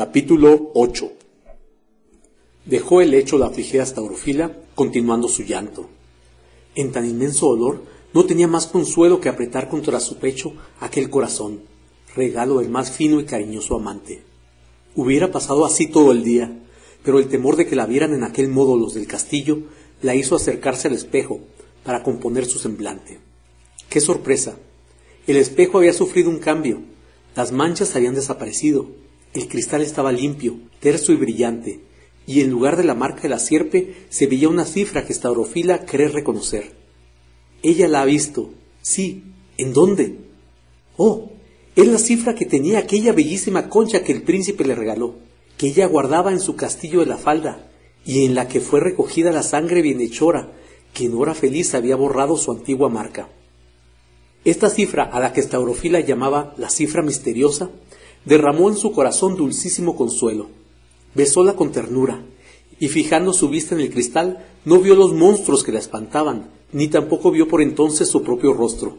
Capítulo 8 Dejó el lecho la afligida Staurofila, continuando su llanto. En tan inmenso dolor no tenía más consuelo que apretar contra su pecho aquel corazón, regalo del más fino y cariñoso amante. Hubiera pasado así todo el día, pero el temor de que la vieran en aquel modo los del castillo la hizo acercarse al espejo para componer su semblante. ¡Qué sorpresa! El espejo había sufrido un cambio, las manchas habían desaparecido, el cristal estaba limpio, terso y brillante, y en lugar de la marca de la sierpe se veía una cifra que Staurofila cree reconocer. Ella la ha visto. Sí. ¿En dónde? Oh, es la cifra que tenía aquella bellísima concha que el príncipe le regaló, que ella guardaba en su castillo de la falda, y en la que fue recogida la sangre bienhechora, que en hora feliz había borrado su antigua marca. Esta cifra, a la que Staurofila llamaba la cifra misteriosa, derramó en su corazón dulcísimo consuelo. Besóla con ternura, y fijando su vista en el cristal, no vio los monstruos que la espantaban, ni tampoco vio por entonces su propio rostro.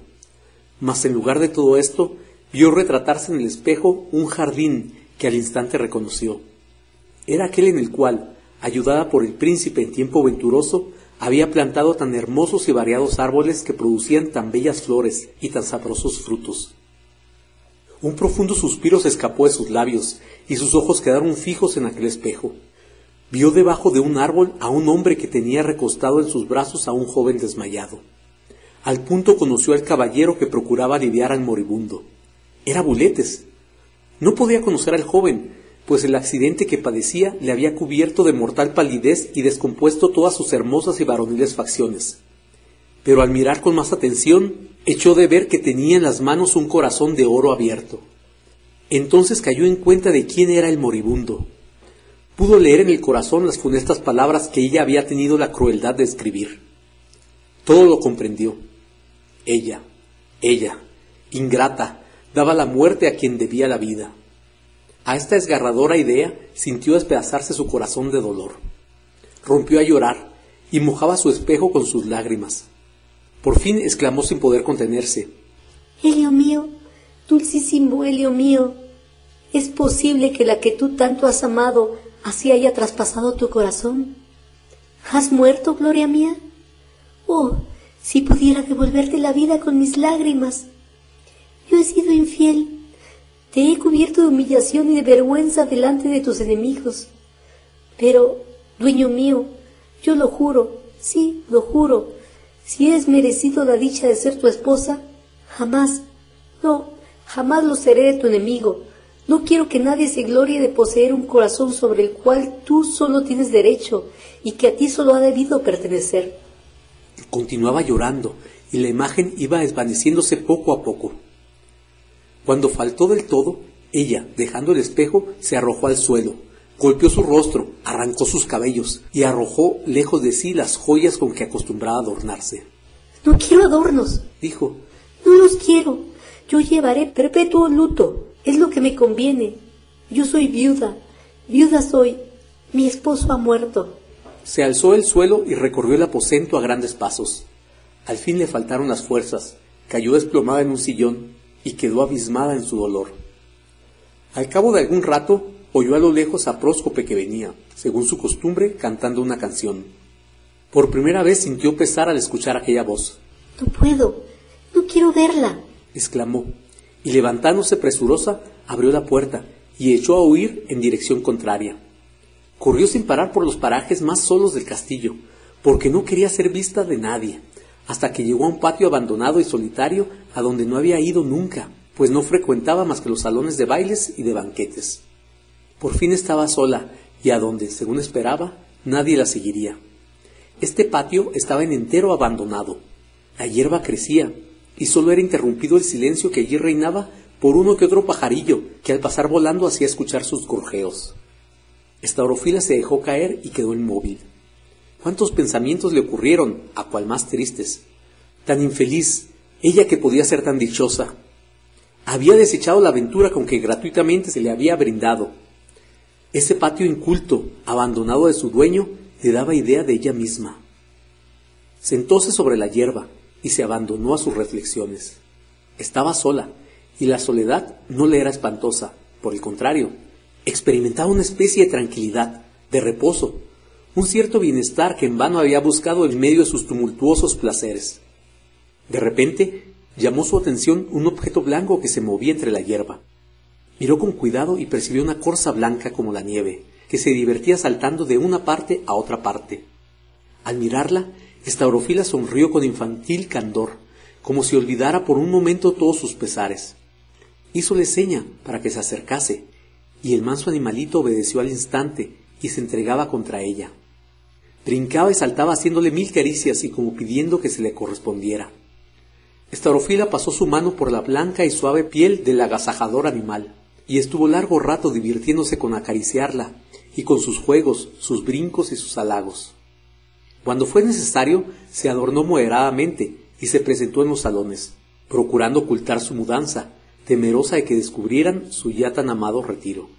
Mas en lugar de todo esto, vio retratarse en el espejo un jardín que al instante reconoció. Era aquel en el cual, ayudada por el príncipe en tiempo venturoso, había plantado tan hermosos y variados árboles que producían tan bellas flores y tan sabrosos frutos. Un profundo suspiro se escapó de sus labios y sus ojos quedaron fijos en aquel espejo. Vio debajo de un árbol a un hombre que tenía recostado en sus brazos a un joven desmayado. Al punto conoció al caballero que procuraba aliviar al moribundo. Era Buletes. No podía conocer al joven, pues el accidente que padecía le había cubierto de mortal palidez y descompuesto todas sus hermosas y varoniles facciones. Pero al mirar con más atención, echó de ver que tenía en las manos un corazón de oro abierto. Entonces cayó en cuenta de quién era el moribundo. Pudo leer en el corazón las funestas palabras que ella había tenido la crueldad de escribir. Todo lo comprendió. Ella, ella, ingrata, daba la muerte a quien debía la vida. A esta esgarradora idea sintió despedazarse su corazón de dolor. Rompió a llorar y mojaba su espejo con sus lágrimas. Por fin exclamó sin poder contenerse. Helio mío, dulcísimo Helio mío, ¿es posible que la que tú tanto has amado así haya traspasado tu corazón? ¿Has muerto, gloria mía? Oh, si pudiera devolverte la vida con mis lágrimas. Yo he sido infiel te he cubierto de humillación y de vergüenza delante de tus enemigos. Pero, dueño mío, yo lo juro, sí, lo juro, si eres merecido la dicha de ser tu esposa, jamás, no, jamás lo seré de tu enemigo. No quiero que nadie se glorie de poseer un corazón sobre el cual tú solo tienes derecho y que a ti solo ha debido pertenecer. Continuaba llorando y la imagen iba desvaneciéndose poco a poco. Cuando faltó del todo, ella, dejando el espejo, se arrojó al suelo, golpeó su rostro, arrancó sus cabellos y arrojó lejos de sí las joyas con que acostumbraba adornarse. No quiero adornos, dijo. No los quiero. Yo llevaré perpetuo luto. Es lo que me conviene. Yo soy viuda. Viuda soy. Mi esposo ha muerto. Se alzó del suelo y recorrió el aposento a grandes pasos. Al fin le faltaron las fuerzas. Cayó desplomada en un sillón y quedó abismada en su dolor. Al cabo de algún rato oyó a lo lejos a Próscope que venía, según su costumbre, cantando una canción. Por primera vez sintió pesar al escuchar aquella voz. No puedo, no quiero verla, exclamó, y levantándose presurosa, abrió la puerta y echó a huir en dirección contraria. Corrió sin parar por los parajes más solos del castillo, porque no quería ser vista de nadie, hasta que llegó a un patio abandonado y solitario a donde no había ido nunca, pues no frecuentaba más que los salones de bailes y de banquetes. Por fin estaba sola y a donde, según esperaba, nadie la seguiría. Este patio estaba en entero abandonado. La hierba crecía y solo era interrumpido el silencio que allí reinaba por uno que otro pajarillo que al pasar volando hacía escuchar sus gorjeos. Estaurofila se dejó caer y quedó inmóvil. Cuántos pensamientos le ocurrieron, a cual más tristes. Tan infeliz, ella que podía ser tan dichosa. Había desechado la aventura con que gratuitamente se le había brindado. Ese patio inculto, abandonado de su dueño, le daba idea de ella misma. Sentóse sobre la hierba y se abandonó a sus reflexiones. Estaba sola, y la soledad no le era espantosa, por el contrario, Experimentaba una especie de tranquilidad, de reposo, un cierto bienestar que en vano había buscado en medio de sus tumultuosos placeres. De repente llamó su atención un objeto blanco que se movía entre la hierba. Miró con cuidado y percibió una corza blanca como la nieve, que se divertía saltando de una parte a otra parte. Al mirarla, Estaurofila sonrió con infantil candor, como si olvidara por un momento todos sus pesares. Hízole seña para que se acercase, y el manso animalito obedeció al instante y se entregaba contra ella. Brincaba y saltaba haciéndole mil caricias y como pidiendo que se le correspondiera. Estaurofila pasó su mano por la blanca y suave piel del agasajador animal y estuvo largo rato divirtiéndose con acariciarla y con sus juegos, sus brincos y sus halagos. Cuando fue necesario, se adornó moderadamente y se presentó en los salones, procurando ocultar su mudanza, temerosa de que descubrieran su ya tan amado retiro.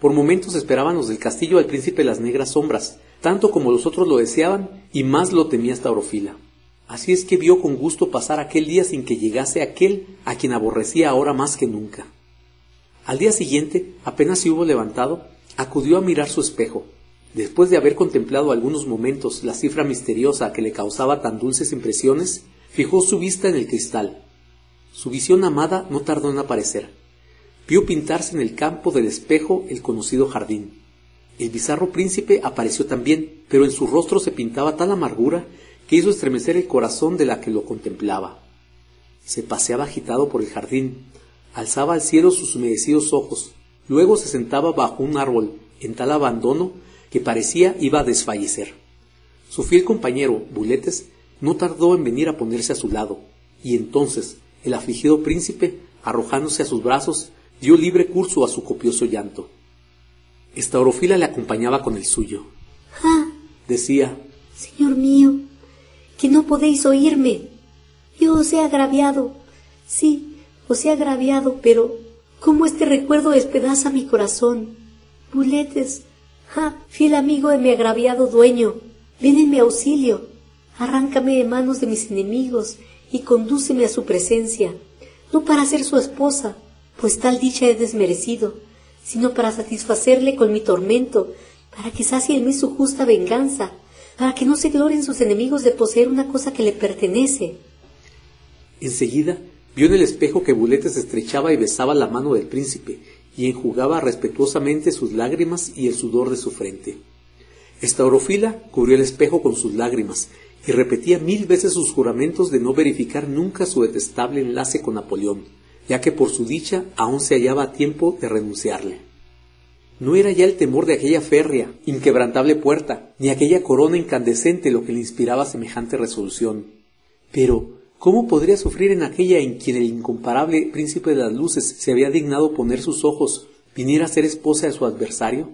Por momentos esperaban los del castillo al príncipe las negras sombras, tanto como los otros lo deseaban, y más lo temía Staurofila. Así es que vio con gusto pasar aquel día sin que llegase aquel a quien aborrecía ahora más que nunca. Al día siguiente, apenas se hubo levantado, acudió a mirar su espejo. Después de haber contemplado algunos momentos la cifra misteriosa que le causaba tan dulces impresiones, fijó su vista en el cristal. Su visión amada no tardó en aparecer. Vio pintarse en el campo del espejo el conocido jardín. El bizarro príncipe apareció también, pero en su rostro se pintaba tal amargura que hizo estremecer el corazón de la que lo contemplaba. Se paseaba agitado por el jardín, alzaba al cielo sus humedecidos ojos, luego se sentaba bajo un árbol en tal abandono que parecía iba a desfallecer. Su fiel compañero, Buletes, no tardó en venir a ponerse a su lado, y entonces el afligido príncipe, arrojándose a sus brazos, dio libre curso a su copioso llanto. Estaurofila le acompañaba con el suyo. Ah, Decía, Señor mío, que no podéis oírme. Yo os he agraviado. Sí, os he agraviado, pero ¿cómo este recuerdo despedaza mi corazón? Buletes, ah, fiel amigo de mi agraviado dueño, ven en mi auxilio, arráncame de manos de mis enemigos y condúceme a su presencia, no para ser su esposa, pues tal dicha he desmerecido, sino para satisfacerle con mi tormento, para que sacie en mí su justa venganza, para que no se gloren sus enemigos de poseer una cosa que le pertenece. enseguida Vio en el espejo que Buletes estrechaba y besaba la mano del príncipe y enjugaba respetuosamente sus lágrimas y el sudor de su frente. Estaurofila cubrió el espejo con sus lágrimas y repetía mil veces sus juramentos de no verificar nunca su detestable enlace con Napoleón, ya que por su dicha aún se hallaba a tiempo de renunciarle. No era ya el temor de aquella férrea, inquebrantable puerta, ni aquella corona incandescente lo que le inspiraba semejante resolución. Pero, ¿Cómo podría sufrir en aquella en quien el incomparable príncipe de las luces se había dignado poner sus ojos, viniera a ser esposa de su adversario?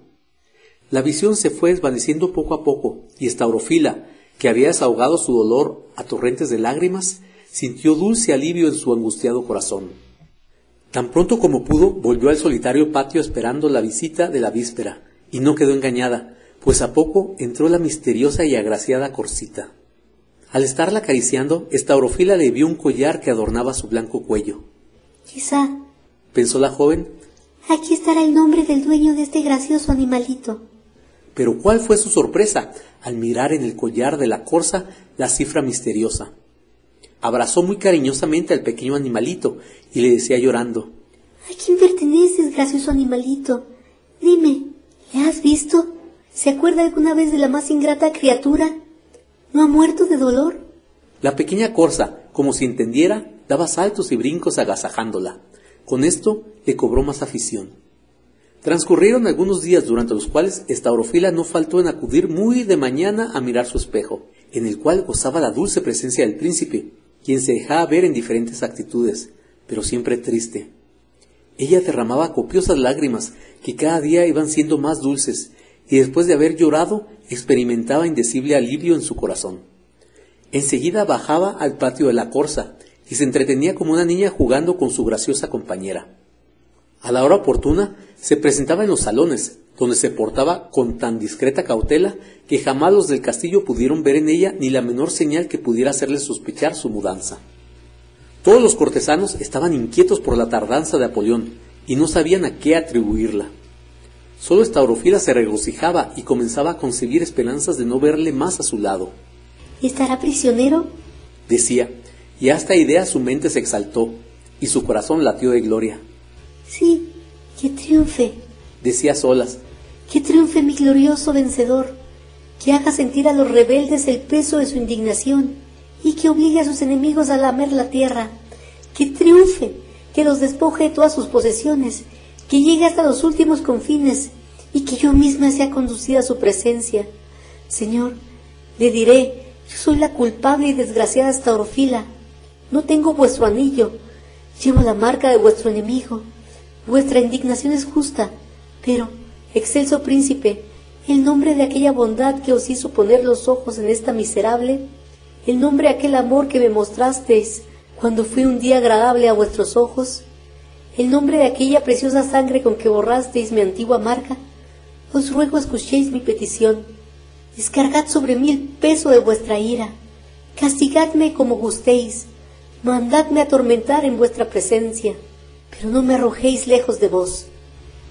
La visión se fue desvaneciendo poco a poco, y Estaurofila, que había desahogado su dolor a torrentes de lágrimas, sintió dulce alivio en su angustiado corazón. Tan pronto como pudo, volvió al solitario patio esperando la visita de la víspera, y no quedó engañada, pues a poco entró la misteriosa y agraciada Corsita. Al estarla acariciando, Estaurofila le vio un collar que adornaba su blanco cuello. Quizá, pensó la joven, aquí estará el nombre del dueño de este gracioso animalito. Pero cuál fue su sorpresa al mirar en el collar de la corza la cifra misteriosa. Abrazó muy cariñosamente al pequeño animalito y le decía llorando, ¿A quién perteneces, gracioso animalito? Dime, ¿le has visto? ¿Se acuerda alguna vez de la más ingrata criatura? ¿No ha muerto de dolor? La pequeña corza, como si entendiera, daba saltos y brincos agasajándola. Con esto le cobró más afición. Transcurrieron algunos días durante los cuales Estaurofila no faltó en acudir muy de mañana a mirar su espejo, en el cual gozaba la dulce presencia del príncipe, quien se dejaba ver en diferentes actitudes, pero siempre triste. Ella derramaba copiosas lágrimas que cada día iban siendo más dulces, y después de haber llorado experimentaba indecible alivio en su corazón. Enseguida bajaba al patio de la corza y se entretenía como una niña jugando con su graciosa compañera. A la hora oportuna se presentaba en los salones, donde se portaba con tan discreta cautela que jamás los del castillo pudieron ver en ella ni la menor señal que pudiera hacerle sospechar su mudanza. Todos los cortesanos estaban inquietos por la tardanza de Apolión y no sabían a qué atribuirla. Solo Estaurofila se regocijaba y comenzaba a concebir esperanzas de no verle más a su lado. ¿Estará prisionero? Decía, y a esta idea su mente se exaltó y su corazón latió de gloria. Sí, que triunfe, decía solas. Que triunfe mi glorioso vencedor, que haga sentir a los rebeldes el peso de su indignación y que obligue a sus enemigos a lamer la tierra. Que triunfe, que los despoje de todas sus posesiones que llegue hasta los últimos confines y que yo misma sea conducida a su presencia. Señor, le diré, yo soy la culpable y desgraciada Staurofila. No tengo vuestro anillo, llevo la marca de vuestro enemigo. Vuestra indignación es justa, pero, excelso príncipe, el nombre de aquella bondad que os hizo poner los ojos en esta miserable, el nombre de aquel amor que me mostrasteis cuando fui un día agradable a vuestros ojos, el nombre de aquella preciosa sangre con que borrasteis mi antigua marca, os ruego escuchéis mi petición. Descargad sobre mí el peso de vuestra ira. Castigadme como gustéis. Mandadme atormentar en vuestra presencia, pero no me arrojéis lejos de vos.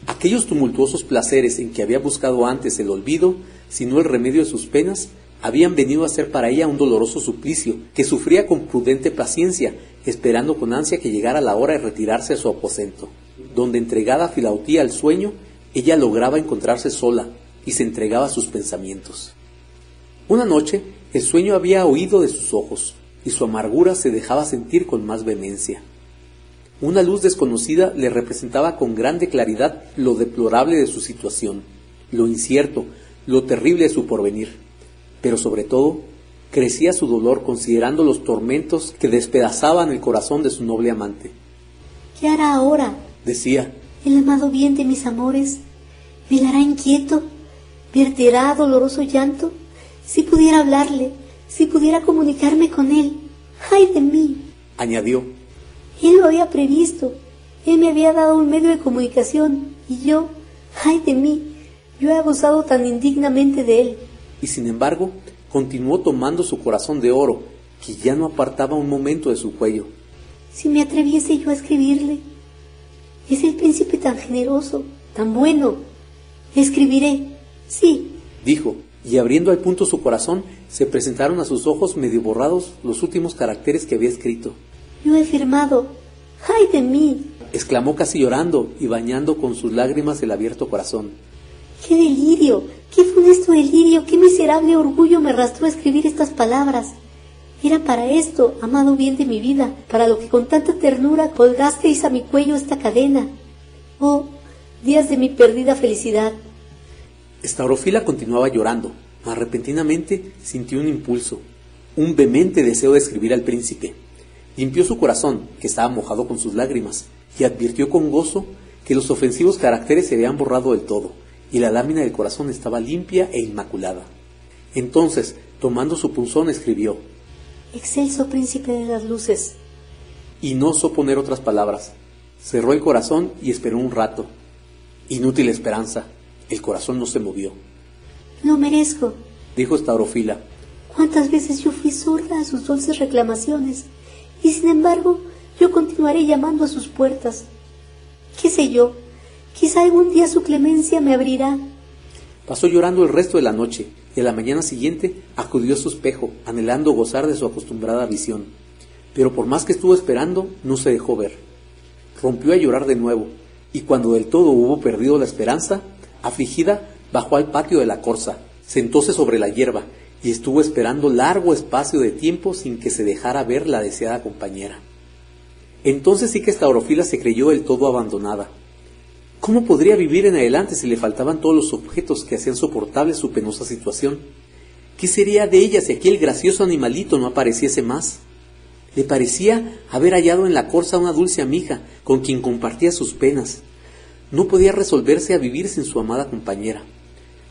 Aquellos tumultuosos placeres en que había buscado antes el olvido, sino el remedio de sus penas, habían venido a ser para ella un doloroso suplicio, que sufría con prudente paciencia, esperando con ansia que llegara la hora de retirarse a su aposento, donde entregada Filautía al sueño, ella lograba encontrarse sola y se entregaba a sus pensamientos. Una noche el sueño había oído de sus ojos, y su amargura se dejaba sentir con más vehemencia. Una luz desconocida le representaba con grande claridad lo deplorable de su situación, lo incierto, lo terrible de su porvenir, pero sobre todo Crecía su dolor considerando los tormentos que despedazaban el corazón de su noble amante. ¿Qué hará ahora? decía. El amado bien de mis amores. ¿Velará inquieto? ¿Verterá doloroso llanto? Si pudiera hablarle, si pudiera comunicarme con él. ¡Ay de mí! añadió. Él lo había previsto. Él me había dado un medio de comunicación y yo, ay de mí, yo he abusado tan indignamente de él. Y sin embargo, continuó tomando su corazón de oro, que ya no apartaba un momento de su cuello. Si me atreviese yo a escribirle. Es el príncipe tan generoso, tan bueno. Escribiré, sí. Dijo, y abriendo al punto su corazón, se presentaron a sus ojos medio borrados los últimos caracteres que había escrito. Yo he firmado. ¡Ay de mí! exclamó casi llorando y bañando con sus lágrimas el abierto corazón. ¡Qué delirio! ¡Qué funesto delirio! ¡Qué miserable orgullo me arrastró a escribir estas palabras! Era para esto, amado bien de mi vida, para lo que con tanta ternura colgasteis a mi cuello esta cadena. Oh, días de mi perdida felicidad. Estaurofila continuaba llorando, mas repentinamente sintió un impulso, un vehemente deseo de escribir al príncipe. Limpió su corazón, que estaba mojado con sus lágrimas, y advirtió con gozo que los ofensivos caracteres se habían borrado del todo, y la lámina del corazón estaba limpia e inmaculada. Entonces, tomando su punzón, escribió Excelso príncipe de las luces. Y no osó poner otras palabras. Cerró el corazón y esperó un rato. Inútil esperanza. El corazón no se movió. Lo merezco, dijo Staurofila. ¿Cuántas veces yo fui sorda a sus dulces reclamaciones? Y sin embargo, yo continuaré llamando a sus puertas. ¿Qué sé yo? Quizá algún día su clemencia me abrirá. Pasó llorando el resto de la noche y a la mañana siguiente acudió a su espejo, anhelando gozar de su acostumbrada visión. Pero por más que estuvo esperando, no se dejó ver. Rompió a llorar de nuevo, y cuando del todo hubo perdido la esperanza, afligida, bajó al patio de la corza, sentóse sobre la hierba y estuvo esperando largo espacio de tiempo sin que se dejara ver la deseada compañera. Entonces sí que esta orofila se creyó del todo abandonada, ¿Cómo podría vivir en adelante si le faltaban todos los objetos que hacían soportable su penosa situación? ¿Qué sería de ella si aquel gracioso animalito no apareciese más? Le parecía haber hallado en la corza una dulce amiga con quien compartía sus penas. No podía resolverse a vivir sin su amada compañera.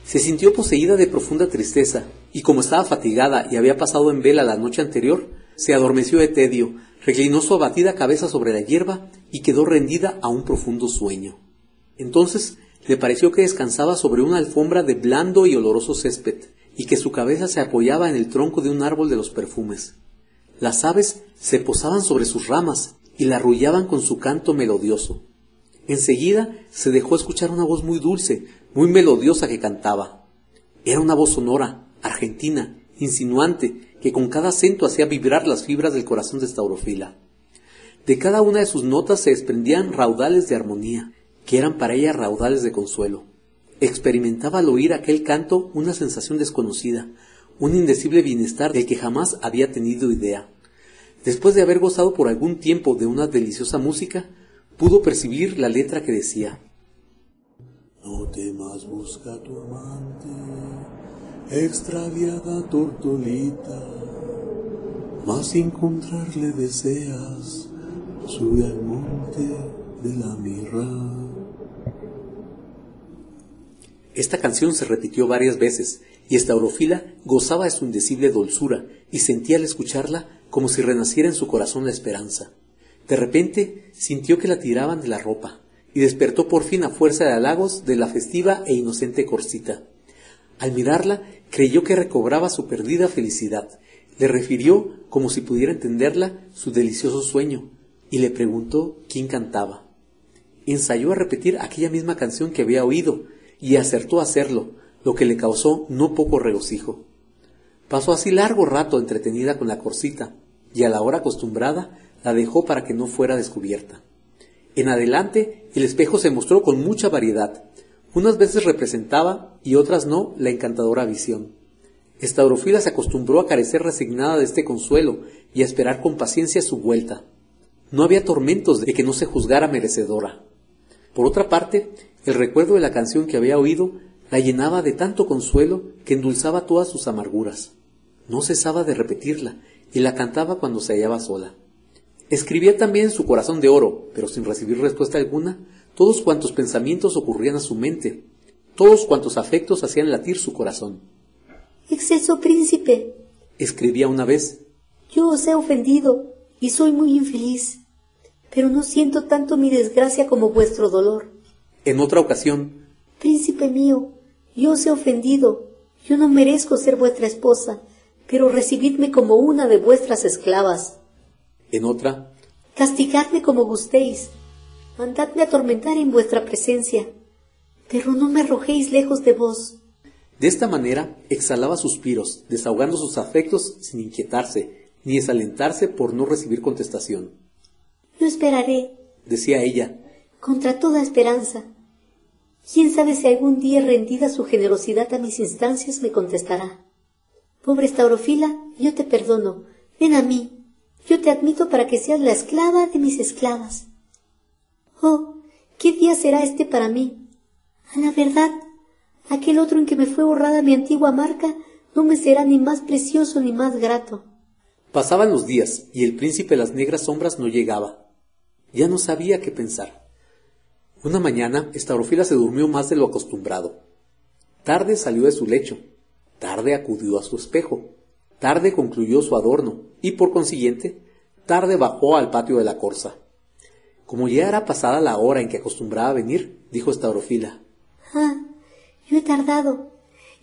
Se sintió poseída de profunda tristeza, y como estaba fatigada y había pasado en vela la noche anterior, se adormeció de tedio, reclinó su abatida cabeza sobre la hierba y quedó rendida a un profundo sueño. Entonces le pareció que descansaba sobre una alfombra de blando y oloroso césped, y que su cabeza se apoyaba en el tronco de un árbol de los perfumes. Las aves se posaban sobre sus ramas y la arrullaban con su canto melodioso. Enseguida se dejó escuchar una voz muy dulce, muy melodiosa que cantaba. Era una voz sonora, argentina, insinuante, que con cada acento hacía vibrar las fibras del corazón de Staurofila. De cada una de sus notas se desprendían raudales de armonía, que eran para ella raudales de consuelo. Experimentaba al oír aquel canto una sensación desconocida, un indecible bienestar del que jamás había tenido idea. Después de haber gozado por algún tiempo de una deliciosa música, pudo percibir la letra que decía No temas, busca tu amante, extraviada tortolita, mas encontrarle deseas, sube al monte de la mirra. Esta canción se repitió varias veces, y Estaurofila gozaba de su indecible dulzura y sentía al escucharla como si renaciera en su corazón la esperanza. De repente sintió que la tiraban de la ropa y despertó por fin a fuerza de halagos de la festiva e inocente Corsita. Al mirarla creyó que recobraba su perdida felicidad. Le refirió, como si pudiera entenderla, su delicioso sueño y le preguntó quién cantaba. Ensayó a repetir aquella misma canción que había oído y acertó a hacerlo, lo que le causó no poco regocijo. Pasó así largo rato entretenida con la corsita, y a la hora acostumbrada la dejó para que no fuera descubierta. En adelante el espejo se mostró con mucha variedad. Unas veces representaba y otras no la encantadora visión. Estaurofila se acostumbró a carecer resignada de este consuelo y a esperar con paciencia su vuelta. No había tormentos de que no se juzgara merecedora. Por otra parte, el recuerdo de la canción que había oído la llenaba de tanto consuelo que endulzaba todas sus amarguras. No cesaba de repetirla y la cantaba cuando se hallaba sola. Escribía también en su corazón de oro, pero sin recibir respuesta alguna, todos cuantos pensamientos ocurrían a su mente, todos cuantos afectos hacían latir su corazón. Exceso príncipe, escribía una vez, yo os he ofendido y soy muy infeliz, pero no siento tanto mi desgracia como vuestro dolor. En otra ocasión, Príncipe mío, yo os he ofendido, yo no merezco ser vuestra esposa, pero recibidme como una de vuestras esclavas. En otra, castigadme como gustéis, mandadme atormentar en vuestra presencia, pero no me arrojéis lejos de vos. De esta manera exhalaba suspiros, desahogando sus afectos sin inquietarse, ni desalentarse por no recibir contestación. Yo esperaré, decía ella, contra toda esperanza. Quién sabe si algún día rendida su generosidad a mis instancias me contestará. Pobre Staurofila, yo te perdono. Ven a mí. Yo te admito para que seas la esclava de mis esclavas. Oh, ¿qué día será este para mí? A la verdad, aquel otro en que me fue borrada mi antigua marca no me será ni más precioso ni más grato. Pasaban los días y el príncipe de las negras sombras no llegaba. Ya no sabía qué pensar. Una mañana, Estaurofila se durmió más de lo acostumbrado. Tarde salió de su lecho, tarde acudió a su espejo, tarde concluyó su adorno y, por consiguiente, tarde bajó al patio de la corza. Como ya era pasada la hora en que acostumbraba venir, dijo Estaurofila. Ah, yo he tardado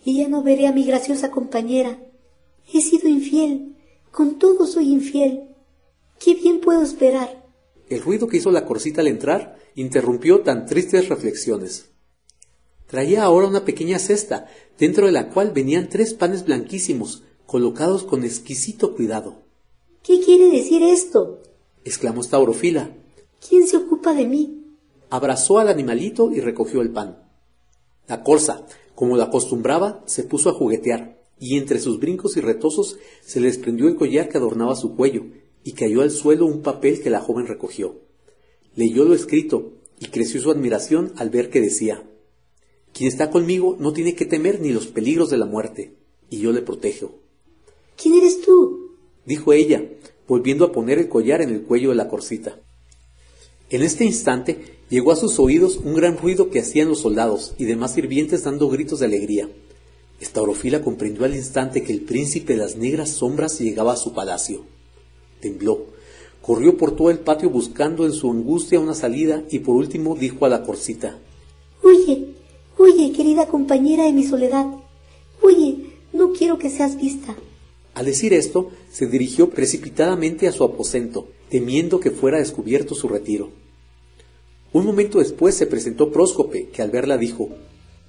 y ya no veré a mi graciosa compañera. He sido infiel, con todo soy infiel. ¿Qué bien puedo esperar? El ruido que hizo la corcita al entrar interrumpió tan tristes reflexiones. Traía ahora una pequeña cesta, dentro de la cual venían tres panes blanquísimos, colocados con exquisito cuidado. ¿Qué quiere decir esto? exclamó Staurofila. ¿Quién se ocupa de mí? Abrazó al animalito y recogió el pan. La corza, como la acostumbraba, se puso a juguetear, y entre sus brincos y retosos se le desprendió el collar que adornaba su cuello, y cayó al suelo un papel que la joven recogió. Leyó lo escrito, y creció su admiración al ver que decía Quien está conmigo no tiene que temer ni los peligros de la muerte, y yo le protejo. ¿Quién eres tú? dijo ella, volviendo a poner el collar en el cuello de la corcita. En este instante llegó a sus oídos un gran ruido que hacían los soldados y demás sirvientes dando gritos de alegría. Estaurofila comprendió al instante que el príncipe de las negras sombras llegaba a su palacio. Tembló, corrió por todo el patio buscando en su angustia una salida y por último dijo a la corcita Huye, huye, querida compañera de mi soledad. Huye, no quiero que seas vista. Al decir esto, se dirigió precipitadamente a su aposento, temiendo que fuera descubierto su retiro. Un momento después se presentó Próscope, que al verla dijo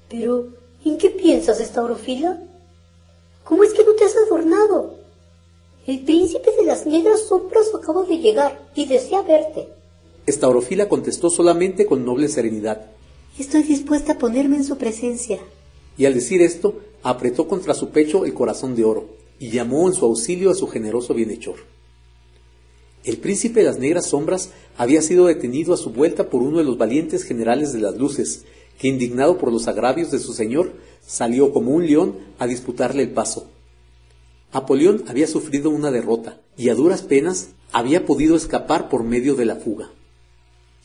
Pero, ¿en qué piensas, Estaurofila? ¿Cómo es que no te has adornado? El príncipe de las negras sombras acaba de llegar y desea verte. Estaurofila contestó solamente con noble serenidad. Estoy dispuesta a ponerme en su presencia. Y al decir esto, apretó contra su pecho el corazón de oro y llamó en su auxilio a su generoso bienhechor. El príncipe de las negras sombras había sido detenido a su vuelta por uno de los valientes generales de las luces, que indignado por los agravios de su señor, salió como un león a disputarle el paso. Apolión había sufrido una derrota y a duras penas había podido escapar por medio de la fuga.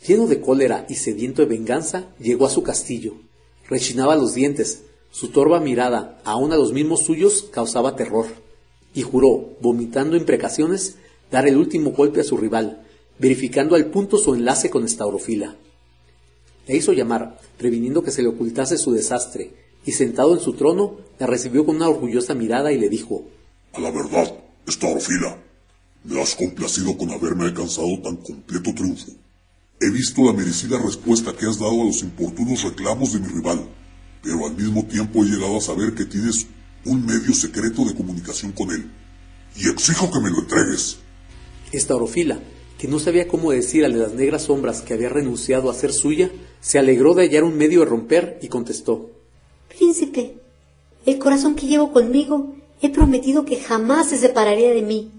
Lleno de cólera y sediento de venganza, llegó a su castillo. Rechinaba los dientes, su torva mirada, aun a los mismos suyos, causaba terror, y juró, vomitando imprecaciones, dar el último golpe a su rival, verificando al punto su enlace con Estaurofila. Le hizo llamar, previniendo que se le ocultase su desastre, y sentado en su trono, la recibió con una orgullosa mirada y le dijo A la verdad, Estaurofila, me has complacido con haberme alcanzado tan completo triunfo. He visto la merecida respuesta que has dado a los importunos reclamos de mi rival, pero al mismo tiempo he llegado a saber que tienes un medio secreto de comunicación con él, y exijo que me lo entregues. Estaurofila, que no sabía cómo decir al de las negras sombras que había renunciado a ser suya, se alegró de hallar un medio de romper y contestó Príncipe, el corazón que llevo conmigo he prometido que jamás se separaría de mí,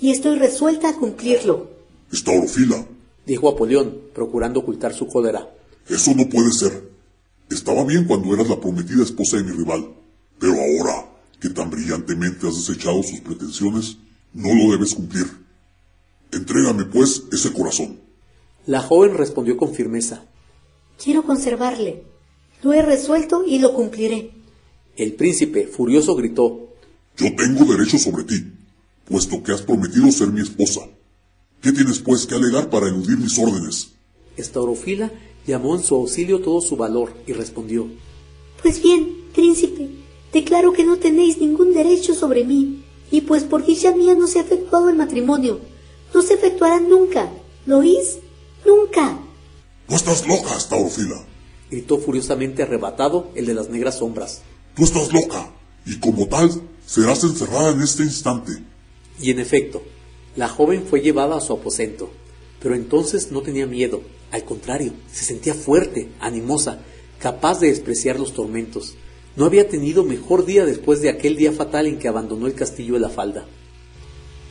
y estoy resuelta a cumplirlo. Estaurofila, dijo Apolión, procurando ocultar su cólera. Eso no puede ser. Estaba bien cuando eras la prometida esposa de mi rival, pero ahora que tan brillantemente has desechado sus pretensiones, no lo debes cumplir. Entrégame, pues, ese corazón. La joven respondió con firmeza. Quiero conservarle. Lo he resuelto y lo cumpliré. El príncipe, furioso, gritó. Yo tengo derecho sobre ti, puesto que has prometido ser mi esposa. ¿Qué tienes, pues, que alegar para eludir mis órdenes? Estaurofila llamó en su auxilio todo su valor y respondió. Pues bien, príncipe, declaro que no tenéis ningún derecho sobre mí, y pues por dicha mía no se ha efectuado el matrimonio. No se efectuará nunca. ¿Lo oís? Nunca. No estás loca, Estaurofila. Gritó furiosamente arrebatado el de las negras sombras. Tú estás loca, y como tal, serás encerrada en este instante. Y en efecto, la joven fue llevada a su aposento, pero entonces no tenía miedo, al contrario, se sentía fuerte, animosa, capaz de despreciar los tormentos. No había tenido mejor día después de aquel día fatal en que abandonó el castillo de la falda.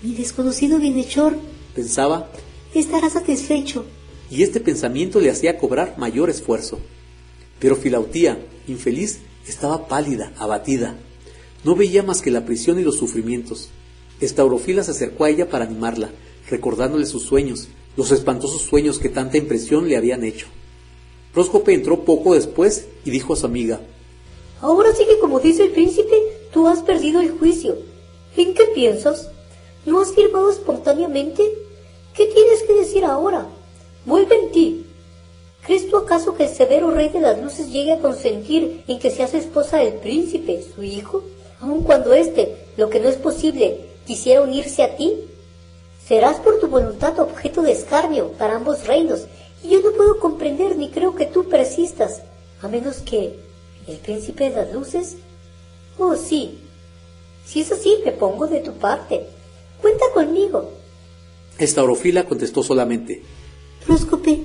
Mi desconocido bienhechor, pensaba, estará satisfecho. Y este pensamiento le hacía cobrar mayor esfuerzo. Pero Filautía, infeliz, estaba pálida, abatida. No veía más que la prisión y los sufrimientos. Estaurofila se acercó a ella para animarla, recordándole sus sueños, los espantosos sueños que tanta impresión le habían hecho. Próscope entró poco después y dijo a su amiga Ahora sí que como dice el príncipe, tú has perdido el juicio. ¿En qué piensas? ¿No has firmado espontáneamente? ¿Qué tienes que decir ahora? Vuelve en ti. ¿Crees tú acaso que el severo rey de las luces llegue a consentir en que seas esposa del príncipe, su hijo? Aun cuando éste, lo que no es posible, quisiera unirse a ti. Serás por tu voluntad objeto de escarnio para ambos reinos, y yo no puedo comprender ni creo que tú persistas, a menos que el príncipe de las luces. Oh, sí. Si es así, me pongo de tu parte. Cuenta conmigo. Estaurofila contestó solamente. Próscope,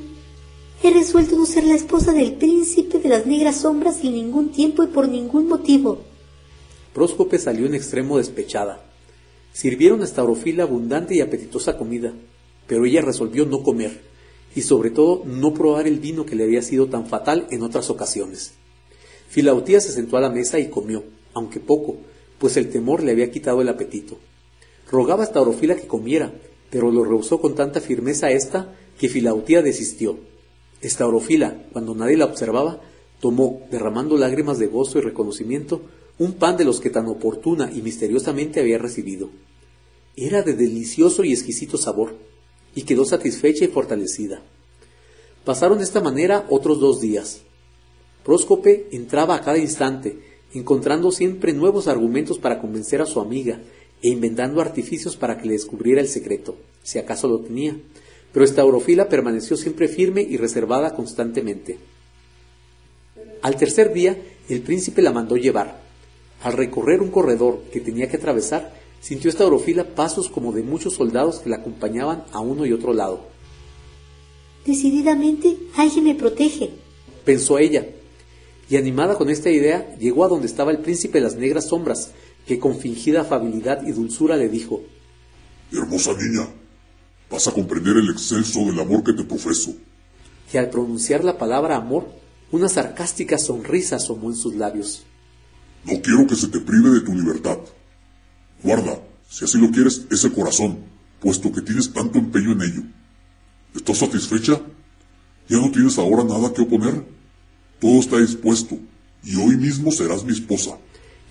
he resuelto no ser la esposa del príncipe de las negras sombras sin ningún tiempo y por ningún motivo. Próscope salió en extremo despechada. Sirvieron a Estaurofila abundante y apetitosa comida, pero ella resolvió no comer, y sobre todo no probar el vino que le había sido tan fatal en otras ocasiones. Filautía se sentó a la mesa y comió, aunque poco, pues el temor le había quitado el apetito. Rogaba a Estaurofila que comiera, pero lo rehusó con tanta firmeza ésta que Filautía desistió. Estaurofila, cuando nadie la observaba, tomó, derramando lágrimas de gozo y reconocimiento, un pan de los que tan oportuna y misteriosamente había recibido. Era de delicioso y exquisito sabor, y quedó satisfecha y fortalecida. Pasaron de esta manera otros dos días. Próscope entraba a cada instante, encontrando siempre nuevos argumentos para convencer a su amiga e inventando artificios para que le descubriera el secreto, si acaso lo tenía. Pero Estaurofila permaneció siempre firme y reservada constantemente. Al tercer día, el príncipe la mandó llevar. Al recorrer un corredor que tenía que atravesar, sintió esta orofila pasos como de muchos soldados que la acompañaban a uno y otro lado. Decididamente, alguien me protege, pensó ella, y animada con esta idea, llegó a donde estaba el príncipe de las negras sombras, que con fingida afabilidad y dulzura le dijo Hermosa niña, vas a comprender el excelso del amor que te profeso. Y al pronunciar la palabra amor, una sarcástica sonrisa asomó en sus labios. No quiero que se te prive de tu libertad. Guarda, si así lo quieres, ese corazón, puesto que tienes tanto empeño en ello. ¿Estás satisfecha? ¿Ya no tienes ahora nada que oponer? Todo está dispuesto, y hoy mismo serás mi esposa.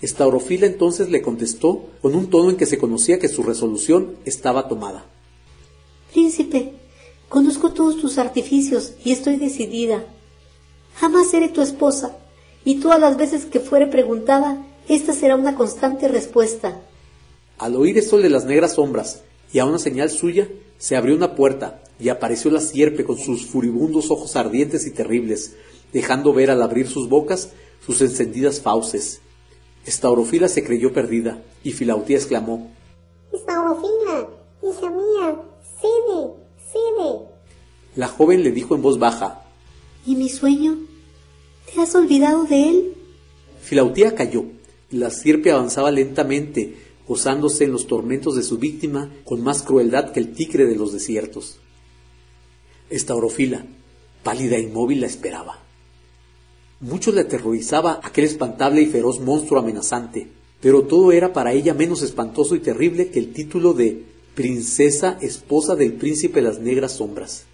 Estaurofila entonces le contestó con un tono en que se conocía que su resolución estaba tomada. Príncipe, conozco todos tus artificios y estoy decidida. Jamás seré tu esposa, y todas las veces que fuere preguntada, esta será una constante respuesta. Al oír esto de las negras sombras y a una señal suya, se abrió una puerta y apareció la sierpe con sus furibundos ojos ardientes y terribles, dejando ver al abrir sus bocas sus encendidas fauces. Estaurofila se creyó perdida y Filautía exclamó: Estaurofila, hija mía, cede, cede. La joven le dijo en voz baja: ¿Y mi sueño? ¿Te has olvidado de él? Filautía cayó, y la sierpe avanzaba lentamente, gozándose en los tormentos de su víctima con más crueldad que el tigre de los desiertos. Estaurofila, pálida e inmóvil, la esperaba. Mucho le aterrorizaba aquel espantable y feroz monstruo amenazante, pero todo era para ella menos espantoso y terrible que el título de princesa esposa del príncipe de las negras sombras.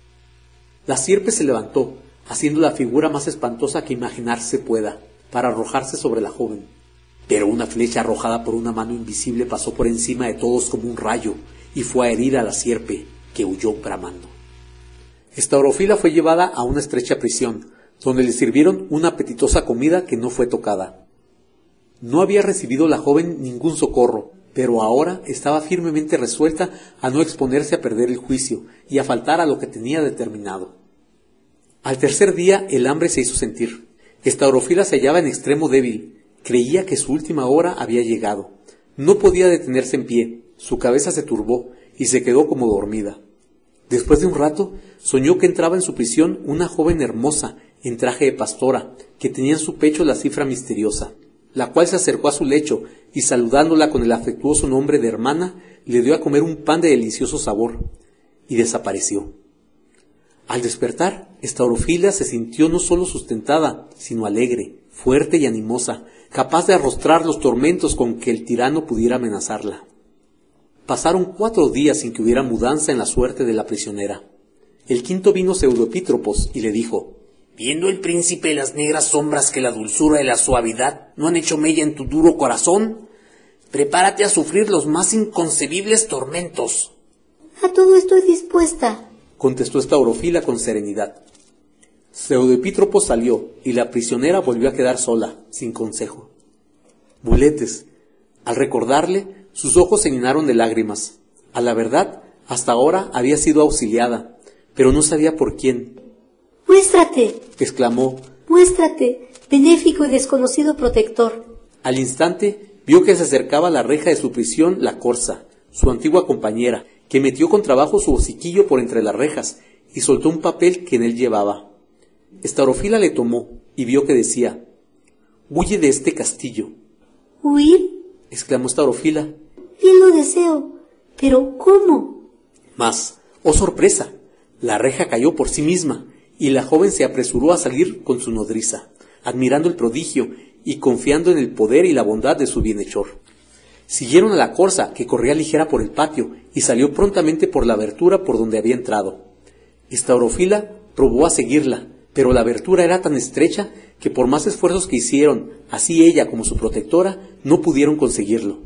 La sierpe se levantó, haciendo la figura más espantosa que imaginarse pueda, para arrojarse sobre la joven. Pero una flecha arrojada por una mano invisible pasó por encima de todos como un rayo y fue a herir a la sierpe, que huyó bramando. Estaurofila fue llevada a una estrecha prisión, donde le sirvieron una apetitosa comida que no fue tocada. No había recibido la joven ningún socorro, pero ahora estaba firmemente resuelta a no exponerse a perder el juicio y a faltar a lo que tenía determinado. Al tercer día el hambre se hizo sentir. Estaurofila se hallaba en extremo débil, creía que su última hora había llegado. No podía detenerse en pie, su cabeza se turbó y se quedó como dormida. Después de un rato, soñó que entraba en su prisión una joven hermosa en traje de pastora, que tenía en su pecho la cifra misteriosa, la cual se acercó a su lecho y saludándola con el afectuoso nombre de hermana, le dio a comer un pan de delicioso sabor, y desapareció. Al despertar, Estaurofila se sintió no solo sustentada, sino alegre, fuerte y animosa, capaz de arrostrar los tormentos con que el tirano pudiera amenazarla. Pasaron cuatro días sin que hubiera mudanza en la suerte de la prisionera. El quinto vino Pseudoepítropos y le dijo Viendo el príncipe las negras sombras que la dulzura y la suavidad no han hecho mella en tu duro corazón, prepárate a sufrir los más inconcebibles tormentos. A todo estoy dispuesta, contestó esta orofila con serenidad. Pseudoepítropo salió y la prisionera volvió a quedar sola, sin consejo. Buletes, al recordarle, sus ojos se llenaron de lágrimas. A la verdad, hasta ahora había sido auxiliada, pero no sabía por quién. Muéstrate, exclamó. Muéstrate, benéfico y desconocido protector. Al instante vio que se acercaba a la reja de su prisión la corza, su antigua compañera, que metió con trabajo su hociquillo por entre las rejas y soltó un papel que en él llevaba. Estaurofila le tomó y vio que decía Huye de este castillo. ¿Huir? exclamó Estaurofila. Bien lo deseo, pero ¿cómo? Mas, oh sorpresa, la reja cayó por sí misma y la joven se apresuró a salir con su nodriza, admirando el prodigio y confiando en el poder y la bondad de su bienhechor. Siguieron a la corza, que corría ligera por el patio, y salió prontamente por la abertura por donde había entrado. Estaurofila probó a seguirla, pero la abertura era tan estrecha que por más esfuerzos que hicieron, así ella como su protectora, no pudieron conseguirlo.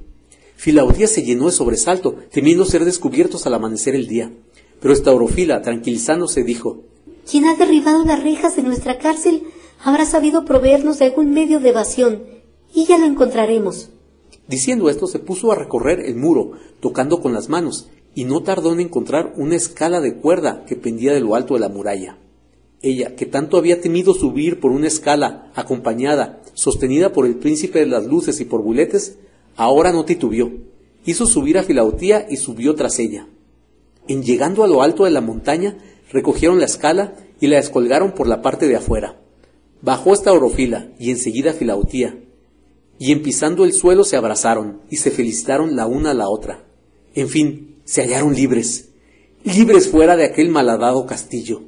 Filaudía se llenó de sobresalto, temiendo ser descubiertos al amanecer el día. Pero Estaurofila, tranquilizándose, dijo Quien ha derribado las rejas de nuestra cárcel habrá sabido proveernos de algún medio de evasión, y ya lo encontraremos. Diciendo esto, se puso a recorrer el muro, tocando con las manos, y no tardó en encontrar una escala de cuerda que pendía de lo alto de la muralla. Ella, que tanto había temido subir por una escala, acompañada, sostenida por el príncipe de las luces y por buletes, ahora no titubeó. Hizo subir a Filautía y subió tras ella. En llegando a lo alto de la montaña, recogieron la escala y la descolgaron por la parte de afuera. Bajó esta orofila y enseguida Filautía, y en pisando el suelo se abrazaron y se felicitaron la una a la otra. En fin, se hallaron libres, libres fuera de aquel malhadado castillo.